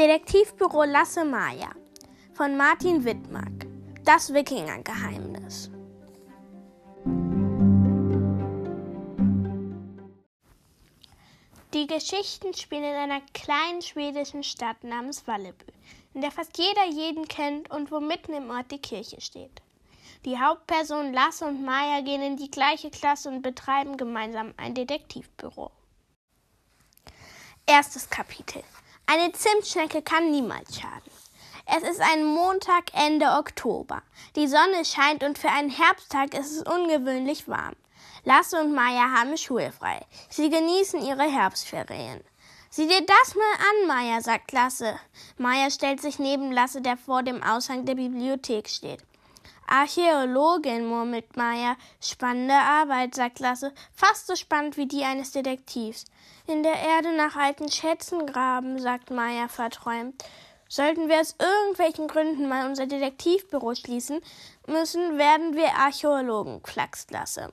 Detektivbüro Lasse Maya von Martin Wittmark. Das Wikingergeheimnis. Die Geschichten spielen in einer kleinen schwedischen Stadt namens Valleby, in der fast jeder jeden kennt und wo mitten im Ort die Kirche steht. Die Hauptpersonen Lasse und Maya gehen in die gleiche Klasse und betreiben gemeinsam ein Detektivbüro. Erstes Kapitel. Eine Zimtschnecke kann niemals schaden. Es ist ein Montag Ende Oktober. Die Sonne scheint und für einen Herbsttag ist es ungewöhnlich warm. Lasse und Maya haben schulfrei. Sie genießen ihre Herbstferien. Sieh dir das mal an, Maya, sagt Lasse. Maya stellt sich neben Lasse, der vor dem Aushang der Bibliothek steht. Archäologin, murmelt Maya. Spannende Arbeit, sagt Lasse. Fast so spannend wie die eines Detektivs. In der Erde nach alten Schätzen graben, sagt Maya verträumt. Sollten wir aus irgendwelchen Gründen mal unser Detektivbüro schließen müssen, werden wir Archäologen, flaxt Lasse.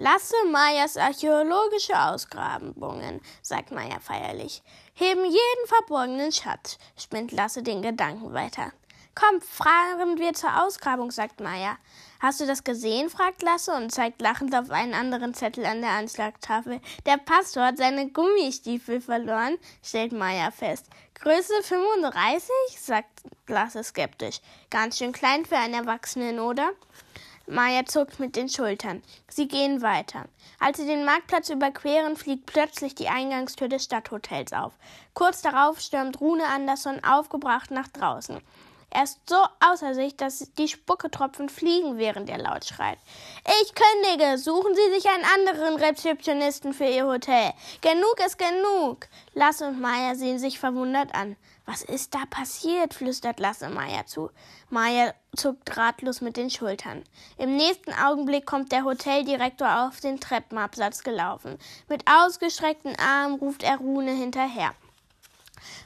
Lasse Mayas archäologische Ausgrabungen, sagt Maya feierlich, heben jeden verborgenen Schatz, spinnt Lasse den Gedanken weiter. Komm, fahren wir zur Ausgrabung, sagt Maya. Hast du das gesehen? fragt Lasse und zeigt lachend auf einen anderen Zettel an der Anschlagtafel. Der Pastor hat seine Gummistiefel verloren, stellt Maya fest. Größe 35? sagt Lasse skeptisch. Ganz schön klein für einen Erwachsenen, oder? Maya zuckt mit den Schultern. Sie gehen weiter. Als sie den Marktplatz überqueren, fliegt plötzlich die Eingangstür des Stadthotels auf. Kurz darauf stürmt Rune Andersson aufgebracht nach draußen. Er ist so außer sich, dass die Spucketropfen fliegen, während er laut schreit. Ich kündige! Suchen Sie sich einen anderen Rezeptionisten für Ihr Hotel. Genug ist genug! Lasse und Maya sehen sich verwundert an. Was ist da passiert? flüstert Lasse Maya zu. Maya zuckt ratlos mit den Schultern. Im nächsten Augenblick kommt der Hoteldirektor auf den Treppenabsatz gelaufen. Mit ausgestreckten Armen ruft er Rune hinterher.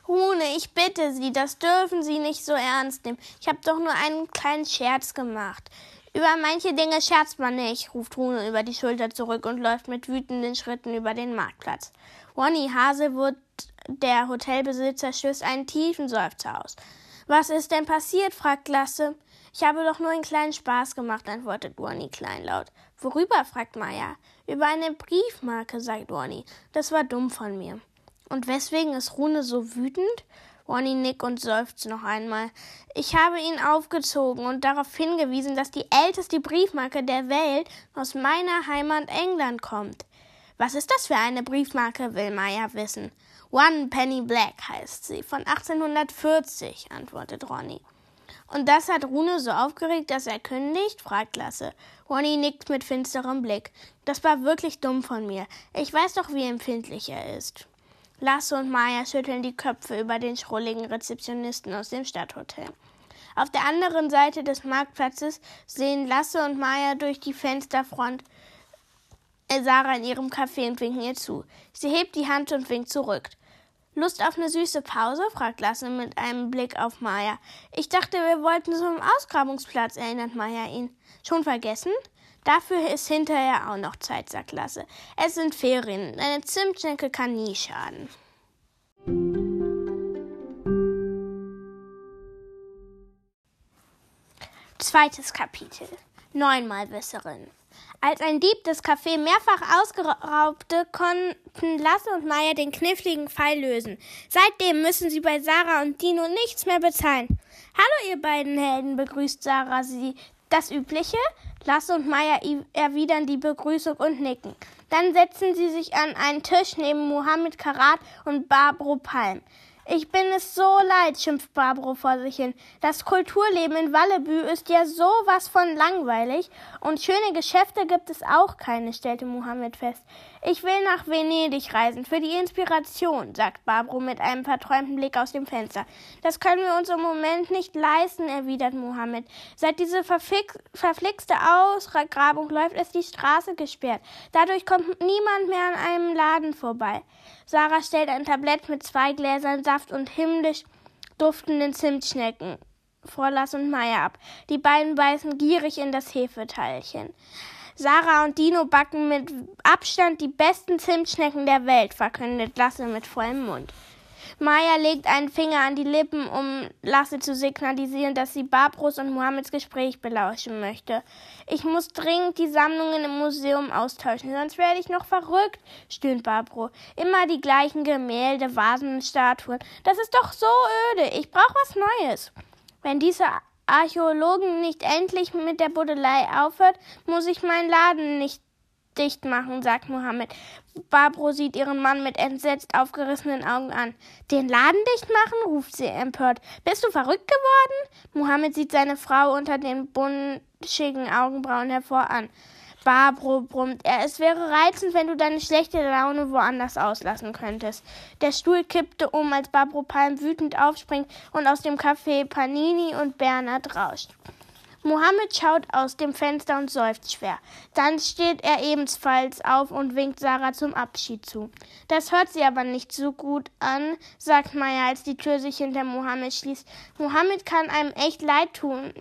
Rune, ich bitte Sie, das dürfen Sie nicht so ernst nehmen. Ich habe doch nur einen kleinen Scherz gemacht. Über manche Dinge scherzt man nicht, ruft Rune über die Schulter zurück und läuft mit wütenden Schritten über den Marktplatz. Ronny Haselwood, der Hotelbesitzer, stößt einen tiefen Seufzer aus. Was ist denn passiert? fragt Lasse. Ich habe doch nur einen kleinen Spaß gemacht, antwortet Ronny kleinlaut. Worüber? fragt Maya. Über eine Briefmarke, sagt Ronny. Das war dumm von mir. Und weswegen ist Rune so wütend? Ronny nickt und seufzt noch einmal. Ich habe ihn aufgezogen und darauf hingewiesen, dass die älteste Briefmarke der Welt aus meiner Heimat England kommt. Was ist das für eine Briefmarke, will Maya wissen. One Penny Black heißt sie, von 1840, antwortet Ronny. Und das hat Rune so aufgeregt, dass er kündigt? fragt Lasse. Ronny nickt mit finsterem Blick. Das war wirklich dumm von mir. Ich weiß doch, wie empfindlich er ist. Lasse und Maya schütteln die Köpfe über den schrulligen Rezeptionisten aus dem Stadthotel. Auf der anderen Seite des Marktplatzes sehen Lasse und Maya durch die Fensterfront Sarah in ihrem Café und winken ihr zu. Sie hebt die Hand und winkt zurück. Lust auf eine süße Pause? fragt Lasse mit einem Blick auf Maya. Ich dachte, wir wollten zum Ausgrabungsplatz, erinnert Maya ihn. Schon vergessen? Dafür ist hinterher auch noch Zeit, sagt Lasse. Es sind Ferien. Eine Zimtschnecke kann nie schaden. Zweites Kapitel. Neunmalwisserin. Als ein Dieb das Café mehrfach ausgeraubte, konnten Lasse und Maya den kniffligen Fall lösen. Seitdem müssen sie bei Sarah und Dino nichts mehr bezahlen. Hallo, ihr beiden Helden, begrüßt Sarah sie. Das Übliche? Lasse und Maya erwidern die Begrüßung und nicken. Dann setzen sie sich an einen Tisch neben Mohammed Karat und Barbro Palm. Ich bin es so leid, schimpft Barbro vor sich hin. Das Kulturleben in Wallebü ist ja sowas von langweilig und schöne Geschäfte gibt es auch keine, stellte Mohammed fest. Ich will nach Venedig reisen, für die Inspiration, sagt Barbro mit einem verträumten Blick aus dem Fenster. Das können wir uns im Moment nicht leisten, erwidert Mohammed. Seit diese verflixte Ausgrabung läuft, ist die Straße gesperrt. Dadurch kommt niemand mehr an einem Laden vorbei. Sarah stellt ein Tablett mit zwei Gläsern Saft und himmlisch duftenden Zimtschnecken vor Lass und Meier ab. Die beiden beißen gierig in das Hefeteilchen. Sarah und Dino backen mit Abstand die besten Zimtschnecken der Welt, verkündet Lasse mit vollem Mund. Maya legt einen Finger an die Lippen, um Lasse zu signalisieren, dass sie Barbros und Mohammeds Gespräch belauschen möchte. Ich muss dringend die Sammlungen im Museum austauschen, sonst werde ich noch verrückt, stöhnt Barbro. Immer die gleichen Gemälde, Vasen und Statuen. Das ist doch so öde. Ich brauche was Neues. Wenn diese Archäologen nicht endlich mit der Buddelei aufhört, muss ich meinen Laden nicht dicht machen, sagt Mohammed. Barbro sieht ihren Mann mit entsetzt aufgerissenen Augen an. Den Laden dicht machen? ruft sie empört. Bist du verrückt geworden? Mohammed sieht seine Frau unter den bunschigen Augenbrauen hervor an. Barbro brummt er. Es wäre reizend, wenn du deine schlechte Laune woanders auslassen könntest. Der Stuhl kippte um, als Barbro Palm wütend aufspringt und aus dem Café Panini und Bernhard rauscht. Mohammed schaut aus dem Fenster und seufzt schwer. Dann steht er ebenfalls auf und winkt Sarah zum Abschied zu. Das hört sie aber nicht so gut an, sagt Maya, als die Tür sich hinter Mohammed schließt. Mohammed kann einem echt leid tun,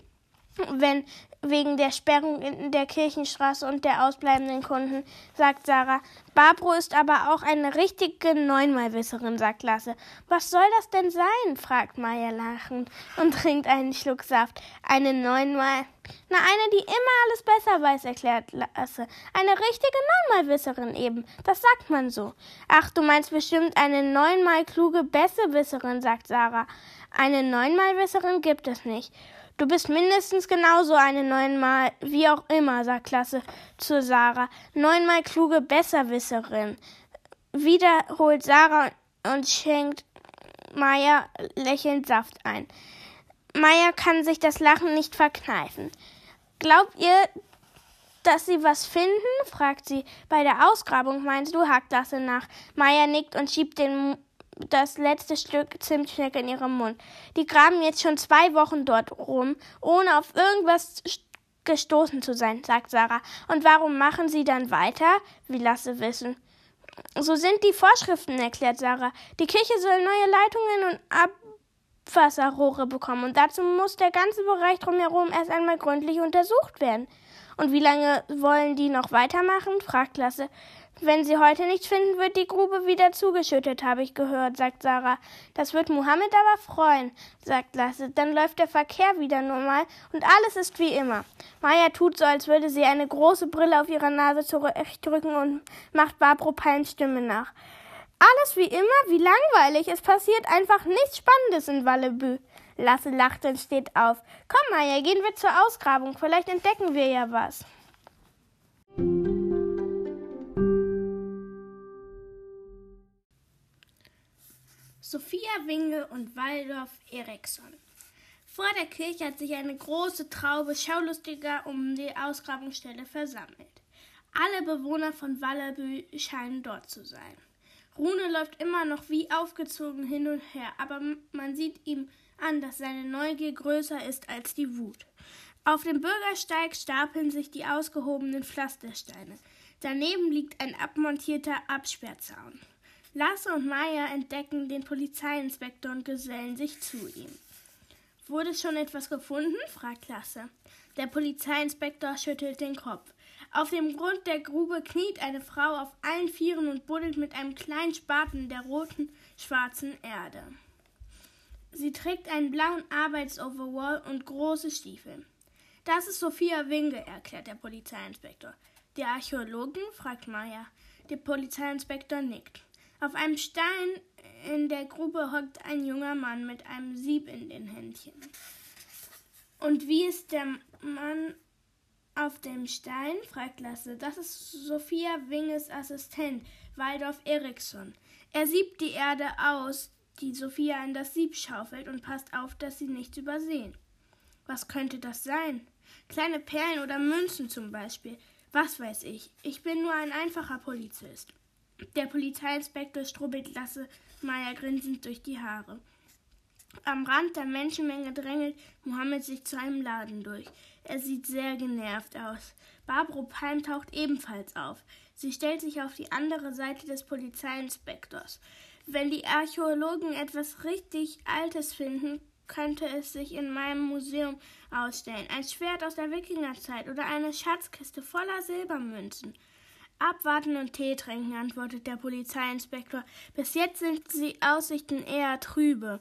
wenn wegen der Sperrung in der Kirchenstraße und der ausbleibenden Kunden, sagt Sarah. Barbro ist aber auch eine richtige Neunmalwisserin, sagt Lasse. Was soll das denn sein? fragt Maya lachend und trinkt einen Schluck Saft. Eine Neunmal. Na, eine, die immer alles besser weiß, erklärt Lasse. Eine richtige Neunmalwisserin eben. Das sagt man so. Ach, du meinst bestimmt eine neunmal kluge Besserwisserin, sagt Sarah. Eine Neunmalwisserin gibt es nicht. Du bist mindestens genauso eine neunmal, wie auch immer, sagt Klasse zu Sarah. Neunmal kluge Besserwisserin. Wiederholt Sarah und schenkt Maya lächelnd Saft ein. Maya kann sich das Lachen nicht verkneifen. Glaubt ihr, dass sie was finden? fragt sie. Bei der Ausgrabung meinst du, hakt Lasse nach. Maya nickt und schiebt den das letzte Stück Zimtschnecke in ihrem Mund. Die graben jetzt schon zwei Wochen dort rum, ohne auf irgendwas gestoßen zu sein, sagt Sarah. Und warum machen sie dann weiter? Wie Lasse wissen. So sind die Vorschriften, erklärt Sarah. Die Kirche soll neue Leitungen und Abwasserrohre bekommen und dazu muss der ganze Bereich drumherum erst einmal gründlich untersucht werden. Und wie lange wollen die noch weitermachen? fragt Lasse. Wenn sie heute nichts finden, wird die Grube wieder zugeschüttet, habe ich gehört, sagt Sarah. Das wird Mohammed aber freuen, sagt Lasse. Dann läuft der Verkehr wieder normal und alles ist wie immer. Maya tut so, als würde sie eine große Brille auf ihrer Nase zurechtdrücken und macht Barbro Palms Stimme nach. Alles wie immer? Wie langweilig. Es passiert einfach nichts Spannendes in Wallebü. Lasse lacht und steht auf. Komm, Maya, gehen wir zur Ausgrabung. Vielleicht entdecken wir ja was. Sophia Winge und Waldorf Eriksson. Vor der Kirche hat sich eine große Traube Schaulustiger um die Ausgrabungsstelle versammelt. Alle Bewohner von Wallerbü scheinen dort zu sein. Rune läuft immer noch wie aufgezogen hin und her, aber man sieht ihm an, dass seine Neugier größer ist als die Wut. Auf dem Bürgersteig stapeln sich die ausgehobenen Pflastersteine. Daneben liegt ein abmontierter Absperrzaun. Lasse und Maya entdecken den Polizeiinspektor und gesellen sich zu ihm. Wurde schon etwas gefunden? fragt Lasse. Der Polizeiinspektor schüttelt den Kopf. Auf dem Grund der Grube kniet eine Frau auf allen Vieren und buddelt mit einem kleinen Spaten der roten, schwarzen Erde. Sie trägt einen blauen Arbeitsoverall und große Stiefel. Das ist Sophia Winge, erklärt der Polizeiinspektor. Die Archäologin? fragt Maya. Der Polizeiinspektor nickt. Auf einem Stein in der Grube hockt ein junger Mann mit einem Sieb in den Händchen. Und wie ist der Mann auf dem Stein? fragt Lasse. Das ist Sophia Winges Assistent, Waldorf Eriksson. Er siebt die Erde aus, die Sophia in das Sieb schaufelt und passt auf, dass sie nichts übersehen. Was könnte das sein? Kleine Perlen oder Münzen zum Beispiel. Was weiß ich. Ich bin nur ein einfacher Polizist. Der Polizeiinspektor strubbelt Lasse Meier grinsend durch die Haare. Am Rand der Menschenmenge drängelt Mohammed sich zu einem Laden durch. Er sieht sehr genervt aus. Barbro Palm taucht ebenfalls auf. Sie stellt sich auf die andere Seite des Polizeiinspektors. Wenn die Archäologen etwas richtig Altes finden, könnte es sich in meinem Museum ausstellen. Ein Schwert aus der Wikingerzeit oder eine Schatzkiste voller Silbermünzen. Abwarten und Tee trinken, antwortet der Polizeiinspektor. Bis jetzt sind die Aussichten eher trübe.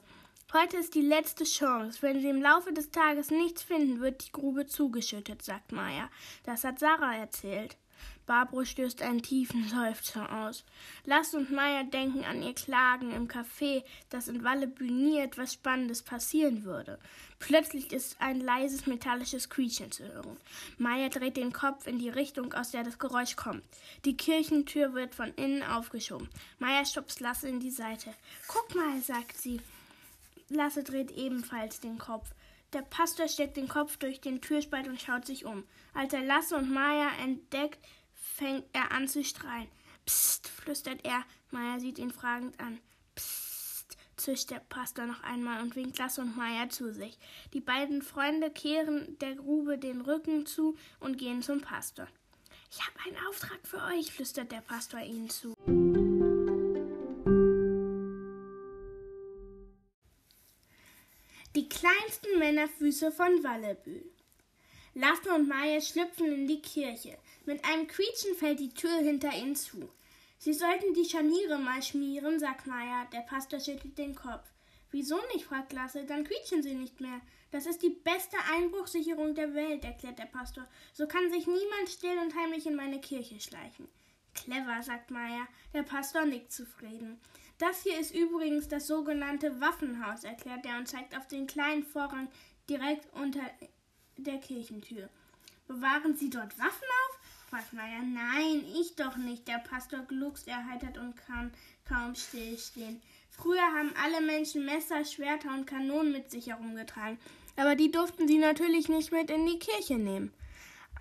Heute ist die letzte Chance. Wenn Sie im Laufe des Tages nichts finden, wird die Grube zugeschüttet, sagt Maya. Das hat Sarah erzählt. Barbara stößt einen tiefen Seufzer aus. Lass und Maya denken an ihr Klagen im Café, dass in Walleby nie etwas Spannendes passieren würde. Plötzlich ist ein leises metallisches Quietschen zu hören. Maya dreht den Kopf in die Richtung, aus der das Geräusch kommt. Die Kirchentür wird von innen aufgeschoben. Maya stupst Lasse in die Seite. Guck mal, sagt sie. Lasse dreht ebenfalls den Kopf. Der Pastor steckt den Kopf durch den Türspalt und schaut sich um. Als er Lasse und Maya entdeckt, fängt er an zu strahlen. Psst, flüstert er. Maya sieht ihn fragend an. Psst, zischt der Pastor noch einmal und winkt Lasse und Maya zu sich. Die beiden Freunde kehren der Grube den Rücken zu und gehen zum Pastor. Ich habe einen Auftrag für euch, flüstert der Pastor ihnen zu. Die kleinsten Männerfüße von Wallebü. Lasse und Maya schlüpfen in die Kirche. Mit einem Quietschen fällt die Tür hinter ihnen zu. Sie sollten die Scharniere mal schmieren, sagt Maya. Der Pastor schüttelt den Kopf. Wieso nicht? fragt Lasse. Dann quietschen sie nicht mehr. Das ist die beste Einbruchsicherung der Welt, erklärt der Pastor. So kann sich niemand still und heimlich in meine Kirche schleichen. Clever, sagt Maya. Der Pastor nickt zufrieden. Das hier ist übrigens das sogenannte Waffenhaus, erklärt er und zeigt auf den kleinen Vorrang direkt unter der Kirchentür. Bewahren Sie dort Waffen auf? Maya. Nein, ich doch nicht. Der Pastor gluckst erheitert und kann kaum stillstehen. Früher haben alle Menschen Messer, Schwerter und Kanonen mit sich herumgetragen, aber die durften sie natürlich nicht mit in die Kirche nehmen.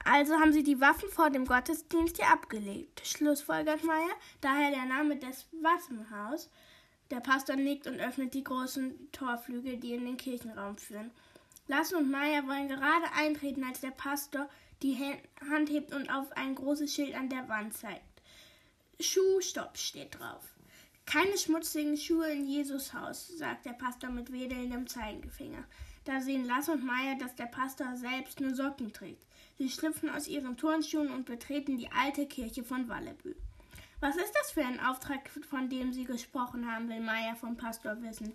Also haben sie die Waffen vor dem Gottesdienst hier abgelegt. Schlussfolgert Meier, daher der Name des Waffenhaus. Der Pastor nickt und öffnet die großen Torflügel, die in den Kirchenraum führen. Lasse und Maya wollen gerade eintreten, als der Pastor die Hand hebt und auf ein großes Schild an der Wand zeigt. Schuhstopp steht drauf. Keine schmutzigen Schuhe in Jesus Haus, sagt der Pastor mit wedelndem Zeigefinger. Da sehen Lasse und Maya, dass der Pastor selbst nur Socken trägt. Sie schlüpfen aus ihren Turnschuhen und betreten die alte Kirche von Wallebü. Was ist das für ein Auftrag, von dem Sie gesprochen haben, will Maya vom Pastor wissen.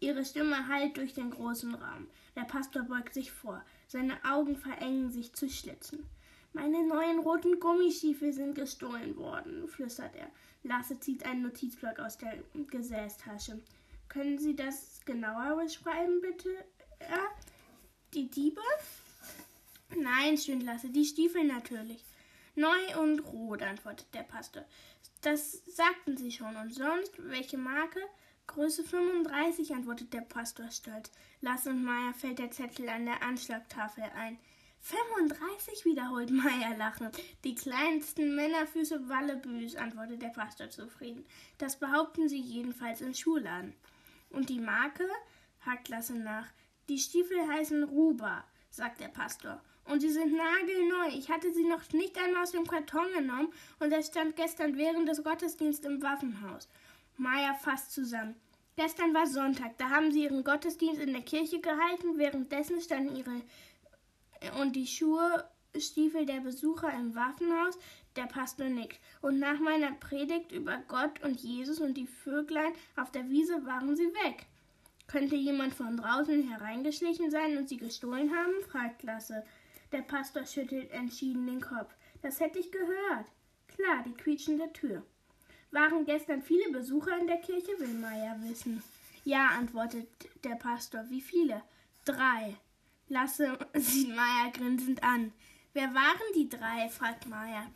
Ihre Stimme hallt durch den großen Raum. Der Pastor beugt sich vor. Seine Augen verengen sich zu Schlitzen. Meine neuen roten Gummistiefel sind gestohlen worden, flüstert er. Lasse zieht einen Notizblock aus der Gesäßtasche. Können Sie das genauer beschreiben, bitte? Ja? Die Diebe? Nein, stöhnt Lasse, die Stiefel natürlich. Neu und rot, antwortet der Pastor. Das sagten Sie schon. Und sonst, welche Marke? Größe 35, antwortet der Pastor stolz. Lass und Meier fällt der Zettel an der Anschlagtafel ein. 35, wiederholt Meier lachend. Die kleinsten Männerfüße Wallebüs, antwortet der Pastor zufrieden. Das behaupten sie jedenfalls im Schulladen. Und die Marke? hakt Lasse nach. Die Stiefel heißen Ruba, sagt der Pastor. Und sie sind nagelneu. Ich hatte sie noch nicht einmal aus dem Karton genommen und er stand gestern während des Gottesdienstes im Waffenhaus. Maya fasst zusammen. Gestern war Sonntag, da haben sie ihren Gottesdienst in der Kirche gehalten, währenddessen standen ihre und die Schuhe, Stiefel der Besucher im Waffenhaus, der Pastor nickt. Und nach meiner Predigt über Gott und Jesus und die Vöglein auf der Wiese waren sie weg. Könnte jemand von draußen hereingeschlichen sein und sie gestohlen haben? fragt Lasse. Der Pastor schüttelt entschieden den Kopf. Das hätte ich gehört. Klar, die quietschende Tür. Waren gestern viele Besucher in der Kirche, will Maya wissen. Ja, antwortet der Pastor. Wie viele? Drei. Lasse sieht Maya grinsend an. Wer waren die drei? fragt Maya.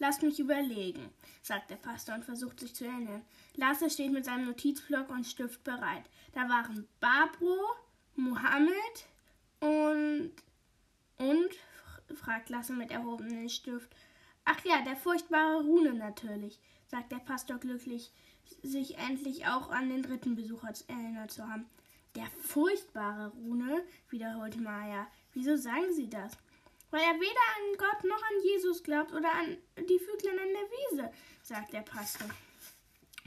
Lasst mich überlegen, sagt der Pastor und versucht sich zu erinnern. Lasse steht mit seinem Notizblock und Stift bereit. Da waren Barbro, Mohammed und. Und? fragt Lasse mit erhobenem Stift. Ach ja, der furchtbare Rune natürlich sagt der Pastor glücklich, sich endlich auch an den dritten Besucher erinnert zu haben. Der furchtbare Rune, wiederholte Maya. Wieso sagen Sie das? Weil er weder an Gott noch an Jesus glaubt oder an die Vöglein an der Wiese, sagt der Pastor.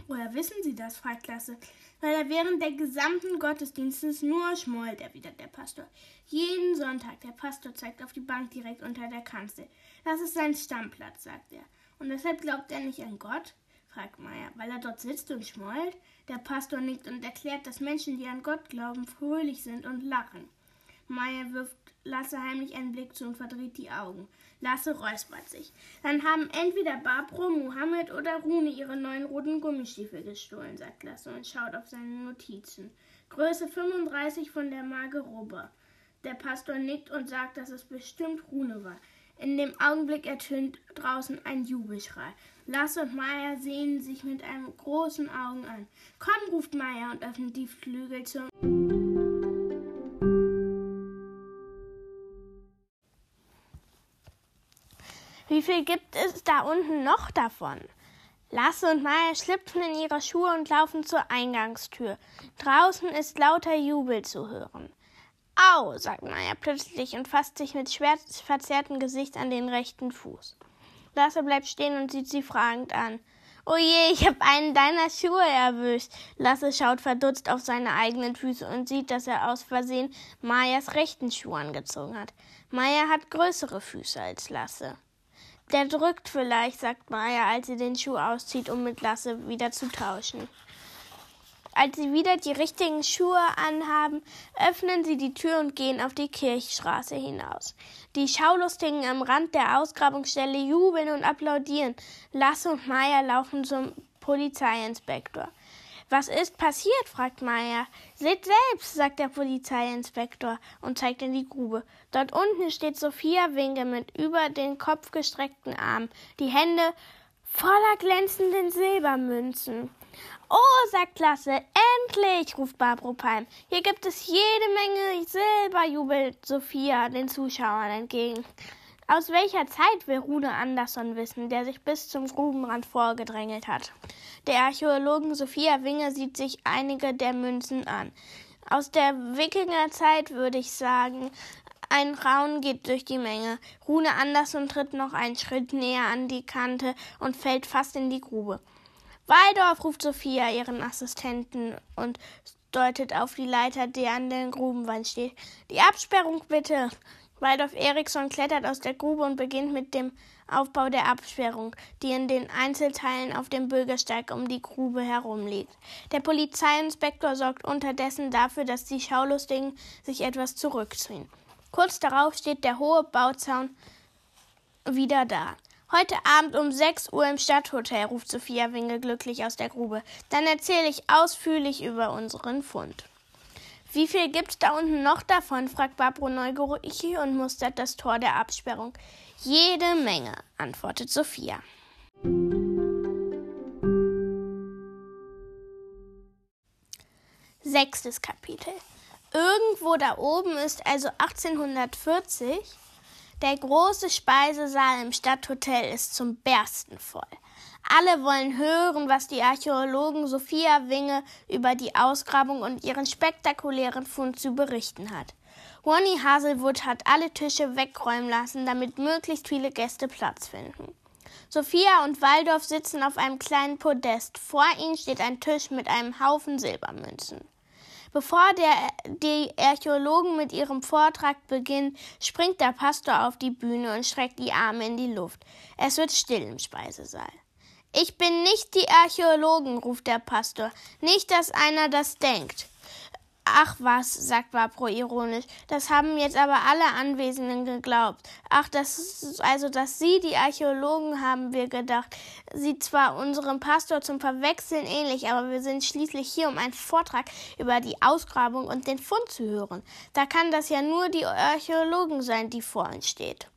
Woher wissen Sie das? fragt Klasse. Weil er während der gesamten Gottesdienstes nur schmollt, erwidert der Pastor. Jeden Sonntag. Der Pastor zeigt auf die Bank direkt unter der Kanzel. Das ist sein Stammplatz, sagt er. Und deshalb glaubt er nicht an Gott? fragt Maya, weil er dort sitzt und schmollt. Der Pastor nickt und erklärt, dass Menschen, die an Gott glauben, fröhlich sind und lachen. Maya wirft Lasse heimlich einen Blick zu und verdreht die Augen. Lasse räuspert sich. Dann haben entweder Barbro, Mohammed oder Rune ihre neuen roten Gummistiefel gestohlen, sagt Lasse und schaut auf seine Notizen. Größe 35 von der Magerobe. Der Pastor nickt und sagt, dass es bestimmt Rune war. In dem Augenblick ertönt draußen ein Jubelschrei. Lasse und Maya sehen sich mit einem großen Augen an. Komm, ruft Maya und öffnet die Flügel zum. Wie viel gibt es da unten noch davon? Lasse und Maya schlüpfen in ihre Schuhe und laufen zur Eingangstür. Draußen ist lauter Jubel zu hören. Au, sagt Maya plötzlich und fasst sich mit schwer verzerrtem Gesicht an den rechten Fuß. Lasse bleibt stehen und sieht sie fragend an. Oh je, ich hab einen deiner Schuhe erwischt. Lasse schaut verdutzt auf seine eigenen Füße und sieht, dass er aus Versehen Mayas rechten Schuh angezogen hat. Maya hat größere Füße als Lasse. Der drückt vielleicht, sagt Maya, als sie den Schuh auszieht, um mit Lasse wieder zu tauschen. Als sie wieder die richtigen Schuhe anhaben, öffnen sie die Tür und gehen auf die Kirchstraße hinaus. Die Schaulustigen am Rand der Ausgrabungsstelle jubeln und applaudieren. Lasse und Maya laufen zum Polizeiinspektor. Was ist passiert? fragt Maya. Seht selbst, sagt der Polizeiinspektor und zeigt in die Grube. Dort unten steht Sophia Winke mit über den Kopf gestreckten Armen, die Hände voller glänzenden Silbermünzen. Oh, sagt Klasse, endlich, ruft Barbro Palm. Hier gibt es jede Menge Silber, jubelt Sophia den Zuschauern entgegen. Aus welcher Zeit will Rune Andersson wissen, der sich bis zum Grubenrand vorgedrängelt hat? Der Archäologin Sophia Winge sieht sich einige der Münzen an. Aus der Wikingerzeit würde ich sagen, ein Raun geht durch die Menge. Rune Andersson tritt noch einen Schritt näher an die Kante und fällt fast in die Grube. Waldorf, ruft Sophia ihren Assistenten und deutet auf die Leiter, die an der Grubenwand steht. Die Absperrung bitte. Waldorf Eriksson klettert aus der Grube und beginnt mit dem Aufbau der Absperrung, die in den Einzelteilen auf dem Bürgersteig um die Grube herum liegt. Der Polizeiinspektor sorgt unterdessen dafür, dass die Schaulustigen sich etwas zurückziehen. Kurz darauf steht der hohe Bauzaun wieder da. Heute Abend um 6 Uhr im Stadthotel, ruft Sophia Winge glücklich aus der Grube. Dann erzähle ich ausführlich über unseren Fund. Wie viel gibt's da unten noch davon? fragt Barbro neugierig und mustert das Tor der Absperrung. Jede Menge, antwortet Sophia. Sechstes Kapitel. Irgendwo da oben ist also 1840 der große Speisesaal im Stadthotel ist zum Bersten voll. Alle wollen hören, was die Archäologin Sophia Winge über die Ausgrabung und ihren spektakulären Fund zu berichten hat. Ronny Haselwood hat alle Tische wegräumen lassen, damit möglichst viele Gäste Platz finden. Sophia und Waldorf sitzen auf einem kleinen Podest. Vor ihnen steht ein Tisch mit einem Haufen Silbermünzen. Bevor der, die Archäologen mit ihrem Vortrag beginnen, springt der Pastor auf die Bühne und streckt die Arme in die Luft. Es wird still im Speisesaal. Ich bin nicht die Archäologen, ruft der Pastor. Nicht, dass einer das denkt. Ach was, sagt Vapro ironisch, das haben jetzt aber alle Anwesenden geglaubt. Ach, das also, dass Sie die Archäologen haben wir gedacht. Sie zwar unserem Pastor zum Verwechseln ähnlich, aber wir sind schließlich hier, um einen Vortrag über die Ausgrabung und den Fund zu hören. Da kann das ja nur die Archäologen sein, die vor uns steht.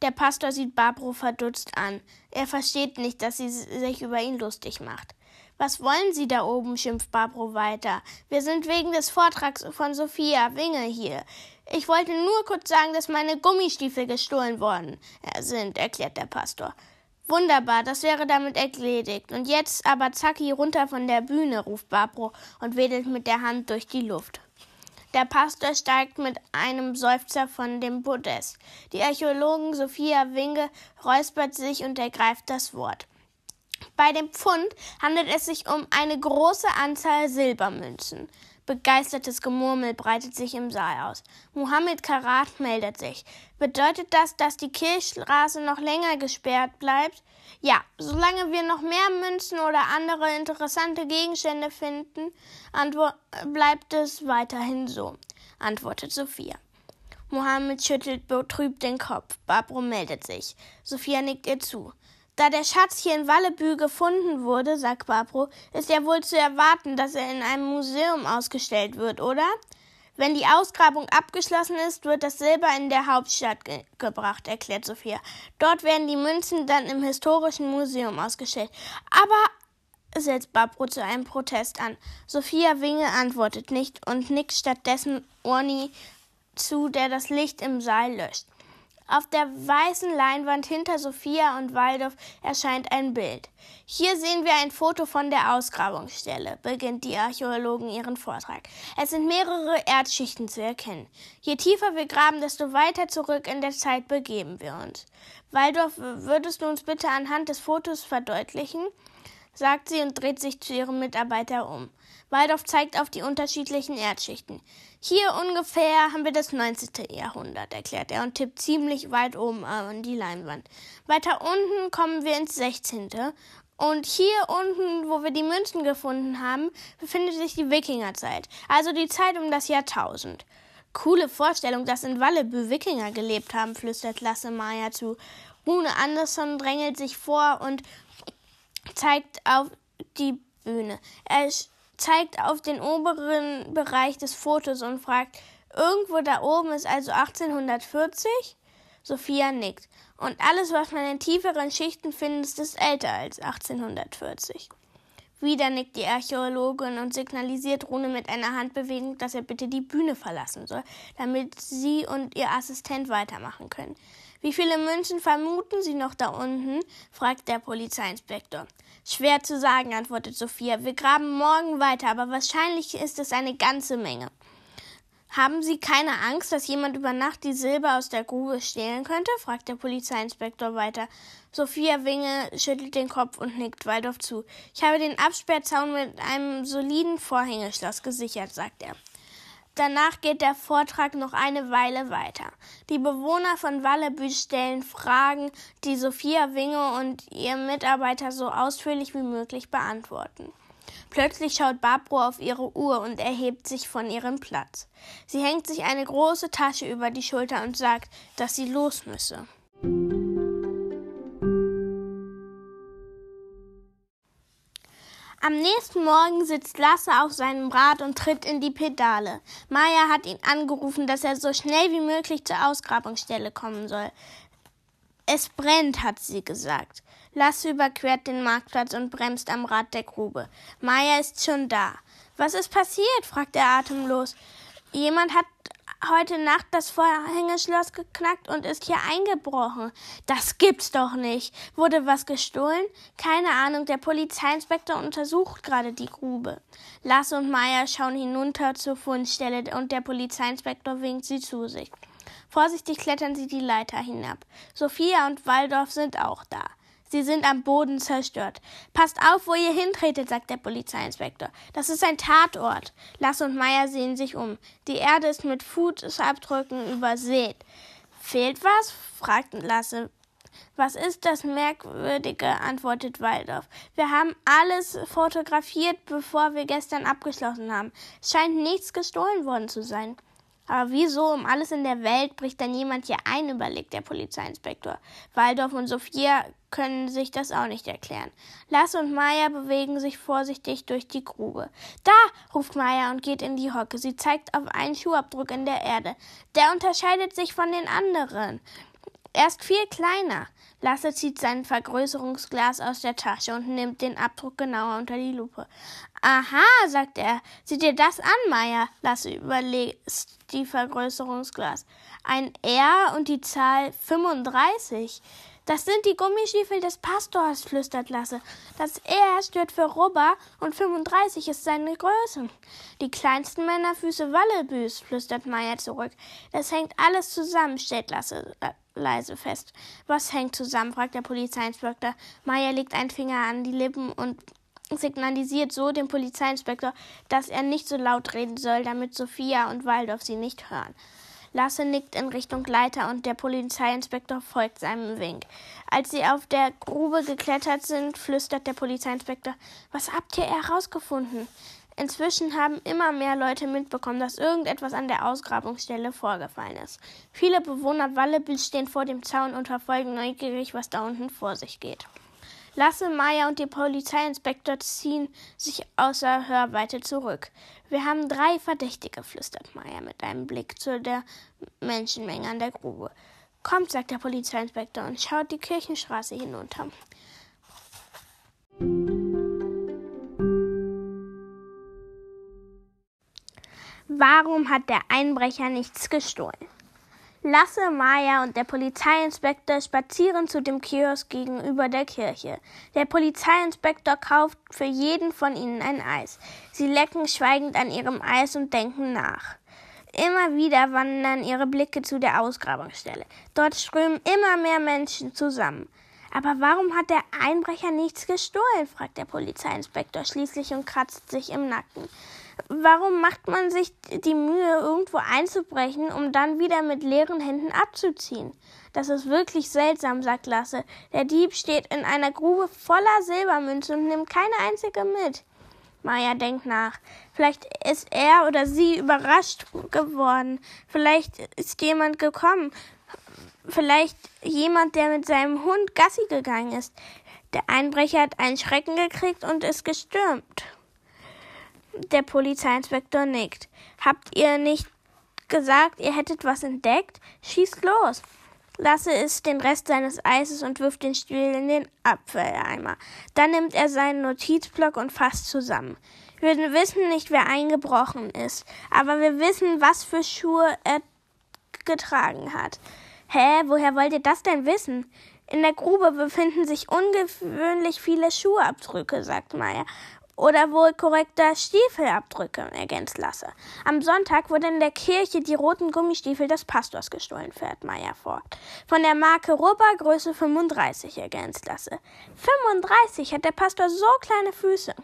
Der Pastor sieht Barbro verdutzt an. Er versteht nicht, dass sie sich über ihn lustig macht. Was wollen Sie da oben? schimpft Barbro weiter. Wir sind wegen des Vortrags von Sophia Winge hier. Ich wollte nur kurz sagen, dass meine Gummistiefel gestohlen worden sind, erklärt der Pastor. Wunderbar, das wäre damit erledigt. Und jetzt aber zacki runter von der Bühne, ruft Barbro und wedelt mit der Hand durch die Luft. Der Pastor steigt mit einem Seufzer von dem Podest. Die Archäologin Sophia Winge räuspert sich und ergreift das Wort. Bei dem Pfund handelt es sich um eine große Anzahl Silbermünzen. Begeistertes Gemurmel breitet sich im Saal aus. Mohammed Karat meldet sich. Bedeutet das, dass die Kirchstraße noch länger gesperrt bleibt? Ja, solange wir noch mehr Münzen oder andere interessante Gegenstände finden, bleibt es weiterhin so, antwortet Sophia. Mohammed schüttelt betrübt den Kopf. Barbro meldet sich. Sophia nickt ihr zu. Da der Schatz hier in Wallebü gefunden wurde, sagt Barbro, ist ja wohl zu erwarten, dass er in einem Museum ausgestellt wird, oder? Wenn die Ausgrabung abgeschlossen ist, wird das Silber in der Hauptstadt ge gebracht, erklärt Sophia. Dort werden die Münzen dann im historischen Museum ausgestellt. Aber setzt Barbro zu einem Protest an. Sophia Winge antwortet nicht und nickt stattdessen Orni zu, der das Licht im Saal löscht. Auf der weißen Leinwand hinter Sophia und Waldorf erscheint ein Bild. Hier sehen wir ein Foto von der Ausgrabungsstelle, beginnt die Archäologin ihren Vortrag. Es sind mehrere Erdschichten zu erkennen. Je tiefer wir graben, desto weiter zurück in der Zeit begeben wir uns. Waldorf, würdest du uns bitte anhand des Fotos verdeutlichen? sagt sie und dreht sich zu ihrem Mitarbeiter um. Waldorf zeigt auf die unterschiedlichen Erdschichten. Hier ungefähr haben wir das 19. Jahrhundert, erklärt er und tippt ziemlich weit oben an die Leinwand. Weiter unten kommen wir ins 16. Und hier unten, wo wir die Münzen gefunden haben, befindet sich die Wikingerzeit, also die Zeit um das Jahrtausend. Coole Vorstellung, dass in Wallebü Wikinger gelebt haben, flüstert Lasse Maya zu. Rune Andersson drängelt sich vor und zeigt auf die Bühne. Er zeigt auf den oberen Bereich des Fotos und fragt, irgendwo da oben ist also 1840? Sophia nickt. Und alles, was man in tieferen Schichten findet, ist älter als 1840. Wieder nickt die Archäologin und signalisiert Rune mit einer Handbewegung, dass er bitte die Bühne verlassen soll, damit sie und ihr Assistent weitermachen können. Wie viele Münzen vermuten Sie noch da unten? fragt der Polizeiinspektor. Schwer zu sagen, antwortet Sophia. Wir graben morgen weiter, aber wahrscheinlich ist es eine ganze Menge. Haben Sie keine Angst, dass jemand über Nacht die Silber aus der Grube stehlen könnte? fragt der Polizeiinspektor weiter. Sophia Winge schüttelt den Kopf und nickt Waldorf zu. Ich habe den Absperrzaun mit einem soliden Vorhängeschloss gesichert, sagt er. Danach geht der Vortrag noch eine Weile weiter. Die Bewohner von Wallebü stellen Fragen, die Sophia Winge und ihr Mitarbeiter so ausführlich wie möglich beantworten. Plötzlich schaut Barbro auf ihre Uhr und erhebt sich von ihrem Platz. Sie hängt sich eine große Tasche über die Schulter und sagt, dass sie los müsse. Am nächsten Morgen sitzt Lasse auf seinem Rad und tritt in die Pedale. Maya hat ihn angerufen, dass er so schnell wie möglich zur Ausgrabungsstelle kommen soll. Es brennt, hat sie gesagt. Lasse überquert den Marktplatz und bremst am Rad der Grube. Maya ist schon da. Was ist passiert? fragt er atemlos. Jemand hat heute Nacht das Vorhängeschloss geknackt und ist hier eingebrochen. Das gibt's doch nicht. Wurde was gestohlen? Keine Ahnung, der Polizeiinspektor untersucht gerade die Grube. Lasse und Maya schauen hinunter zur Fundstelle und der Polizeiinspektor winkt sie zu sich. Vorsichtig klettern sie die Leiter hinab. Sophia und Waldorf sind auch da. Sie sind am Boden zerstört. Passt auf, wo ihr hintretet, sagt der Polizeiinspektor. Das ist ein Tatort. Lasse und Meier sehen sich um. Die Erde ist mit Fußabdrücken übersät. Fehlt was? fragt Lasse. Was ist das Merkwürdige? antwortet Waldorf. Wir haben alles fotografiert, bevor wir gestern abgeschlossen haben. Es scheint nichts gestohlen worden zu sein. Aber wieso um alles in der Welt bricht dann jemand hier ein, überlegt der Polizeiinspektor. Waldorf und Sophia können sich das auch nicht erklären. Lasse und Maya bewegen sich vorsichtig durch die Grube. Da, ruft Maya und geht in die Hocke. Sie zeigt auf einen Schuhabdruck in der Erde. Der unterscheidet sich von den anderen. Er ist viel kleiner. Lasse zieht sein Vergrößerungsglas aus der Tasche und nimmt den Abdruck genauer unter die Lupe. Aha, sagt er. Sieh dir das an, Maya. Lasse überlegt die Vergrößerungsglas. Ein R und die Zahl 35. Das sind die Gummistiefel des Pastors, flüstert Lasse. Das R steht für Rubber und 35 ist seine Größe. Die kleinsten Männerfüße Wallebüs, flüstert Maya zurück. Das hängt alles zusammen, stellt Lasse leise fest. Was hängt zusammen? fragt der Polizeiinspektor. Maya legt einen Finger an die Lippen und signalisiert so dem Polizeiinspektor, dass er nicht so laut reden soll, damit Sophia und Waldorf sie nicht hören. Lasse nickt in Richtung Leiter und der Polizeiinspektor folgt seinem Wink. Als sie auf der Grube geklettert sind, flüstert der Polizeiinspektor, was habt ihr herausgefunden? Inzwischen haben immer mehr Leute mitbekommen, dass irgendetwas an der Ausgrabungsstelle vorgefallen ist. Viele Bewohner Wallebüs stehen vor dem Zaun und verfolgen neugierig, was da unten vor sich geht. Lasse, Maya und die Polizeiinspektor ziehen sich außer Hörweite zurück. Wir haben drei Verdächtige, flüstert Maya mit einem Blick zu der Menschenmenge an der Grube. Kommt, sagt der Polizeiinspektor und schaut die Kirchenstraße hinunter. Warum hat der Einbrecher nichts gestohlen? Lasse, Maya und der Polizeiinspektor spazieren zu dem Kiosk gegenüber der Kirche. Der Polizeiinspektor kauft für jeden von ihnen ein Eis. Sie lecken schweigend an ihrem Eis und denken nach. Immer wieder wandern ihre Blicke zu der Ausgrabungsstelle. Dort strömen immer mehr Menschen zusammen. Aber warum hat der Einbrecher nichts gestohlen? fragt der Polizeiinspektor schließlich und kratzt sich im Nacken. Warum macht man sich die Mühe, irgendwo einzubrechen, um dann wieder mit leeren Händen abzuziehen? Das ist wirklich seltsam, sagt Lasse. Der Dieb steht in einer Grube voller Silbermünzen und nimmt keine einzige mit. Maya denkt nach. Vielleicht ist er oder sie überrascht geworden. Vielleicht ist jemand gekommen. Vielleicht jemand, der mit seinem Hund Gassi gegangen ist. Der Einbrecher hat einen Schrecken gekriegt und ist gestürmt. Der Polizeiinspektor nickt. Habt ihr nicht gesagt, ihr hättet was entdeckt? Schießt los. Lasse isst den Rest seines Eises und wirft den Stiel in den Abfalleimer. Dann nimmt er seinen Notizblock und fasst zusammen. Wir wissen nicht, wer eingebrochen ist, aber wir wissen, was für Schuhe er getragen hat. Hä, woher wollt ihr das denn wissen? In der Grube befinden sich ungewöhnlich viele Schuhabdrücke, sagt Meier oder wohl korrekter Stiefelabdrücke ergänzt Lasse. Am Sonntag wurden in der Kirche die roten Gummistiefel des Pastors gestohlen, fährt Meier fort. Von der Marke Rubber Größe 35 ergänzt Lasse. 35 hat der Pastor so kleine Füße.